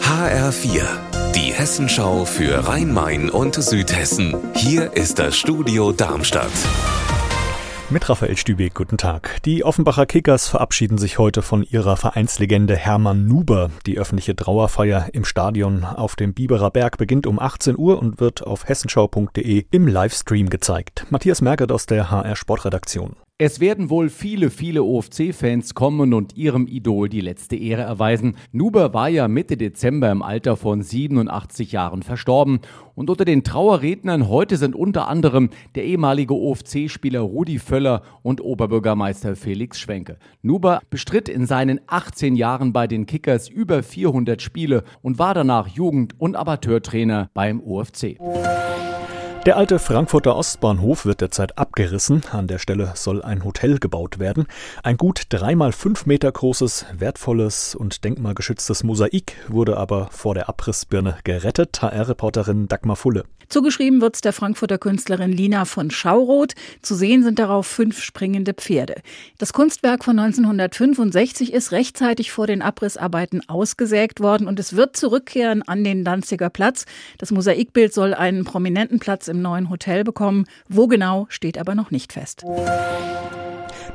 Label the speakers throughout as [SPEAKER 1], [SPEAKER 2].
[SPEAKER 1] HR4, die Hessenschau für Rhein-Main und Südhessen. Hier ist das Studio Darmstadt.
[SPEAKER 2] Mit Raphael Stübeck, guten Tag. Die Offenbacher Kickers verabschieden sich heute von ihrer Vereinslegende Hermann Nuber. Die öffentliche Trauerfeier im Stadion auf dem Biberer Berg beginnt um 18 Uhr und wird auf hessenschau.de im Livestream gezeigt. Matthias Merkert aus der HR Sportredaktion.
[SPEAKER 3] Es werden wohl viele, viele OFC-Fans kommen und ihrem Idol die letzte Ehre erweisen. Nuber war ja Mitte Dezember im Alter von 87 Jahren verstorben. Und unter den Trauerrednern heute sind unter anderem der ehemalige OFC-Spieler Rudi Völler und Oberbürgermeister Felix Schwenke. Nuber bestritt in seinen 18 Jahren bei den Kickers über 400 Spiele und war danach Jugend- und Amateurtrainer beim OFC.
[SPEAKER 2] Der alte Frankfurter Ostbahnhof wird derzeit abgerissen. An der Stelle soll ein Hotel gebaut werden. Ein gut dreimal fünf Meter großes, wertvolles und denkmalgeschütztes Mosaik wurde aber vor der Abrissbirne gerettet. HR-Reporterin Dagmar Fulle.
[SPEAKER 4] Zugeschrieben wird es der Frankfurter Künstlerin Lina von Schauroth. Zu sehen sind darauf fünf springende Pferde. Das Kunstwerk von 1965 ist rechtzeitig vor den Abrissarbeiten ausgesägt worden und es wird zurückkehren an den Danziger Platz. Das Mosaikbild soll einen prominenten Platz im neuen Hotel bekommen. Wo genau, steht aber noch nicht fest.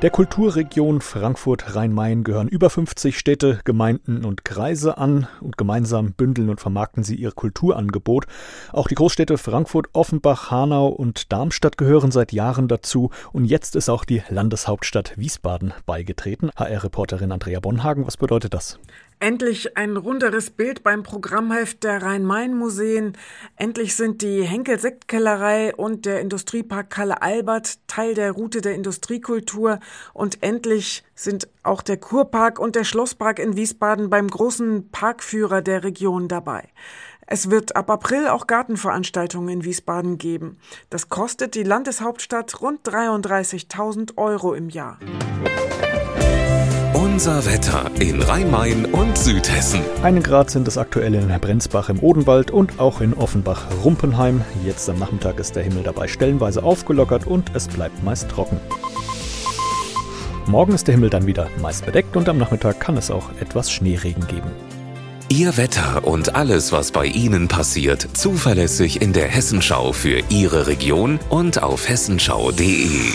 [SPEAKER 2] Der Kulturregion Frankfurt-Rhein-Main gehören über 50 Städte, Gemeinden und Kreise an und gemeinsam bündeln und vermarkten sie ihr Kulturangebot. Auch die Großstädte Frankfurt, Offenbach, Hanau und Darmstadt gehören seit Jahren dazu und jetzt ist auch die Landeshauptstadt Wiesbaden beigetreten. HR-Reporterin Andrea Bonhagen, was bedeutet das?
[SPEAKER 5] Endlich ein runderes Bild beim Programmheft der Rhein-Main-Museen. Endlich sind die Henkel-Sektkellerei und der Industriepark Kalle Albert Teil der Route der Industriekultur. Und endlich sind auch der Kurpark und der Schlosspark in Wiesbaden beim großen Parkführer der Region dabei. Es wird ab April auch Gartenveranstaltungen in Wiesbaden geben. Das kostet die Landeshauptstadt rund 33.000 Euro im Jahr.
[SPEAKER 1] Unser Wetter in Rhein-Main und Südhessen.
[SPEAKER 2] Einen Grad sind es aktuell in Brenzbach im Odenwald und auch in Offenbach-Rumpenheim. Jetzt am Nachmittag ist der Himmel dabei stellenweise aufgelockert und es bleibt meist trocken. Morgen ist der Himmel dann wieder meist bedeckt und am Nachmittag kann es auch etwas Schneeregen geben.
[SPEAKER 1] Ihr Wetter und alles, was bei Ihnen passiert, zuverlässig in der Hessenschau für Ihre Region und auf hessenschau.de.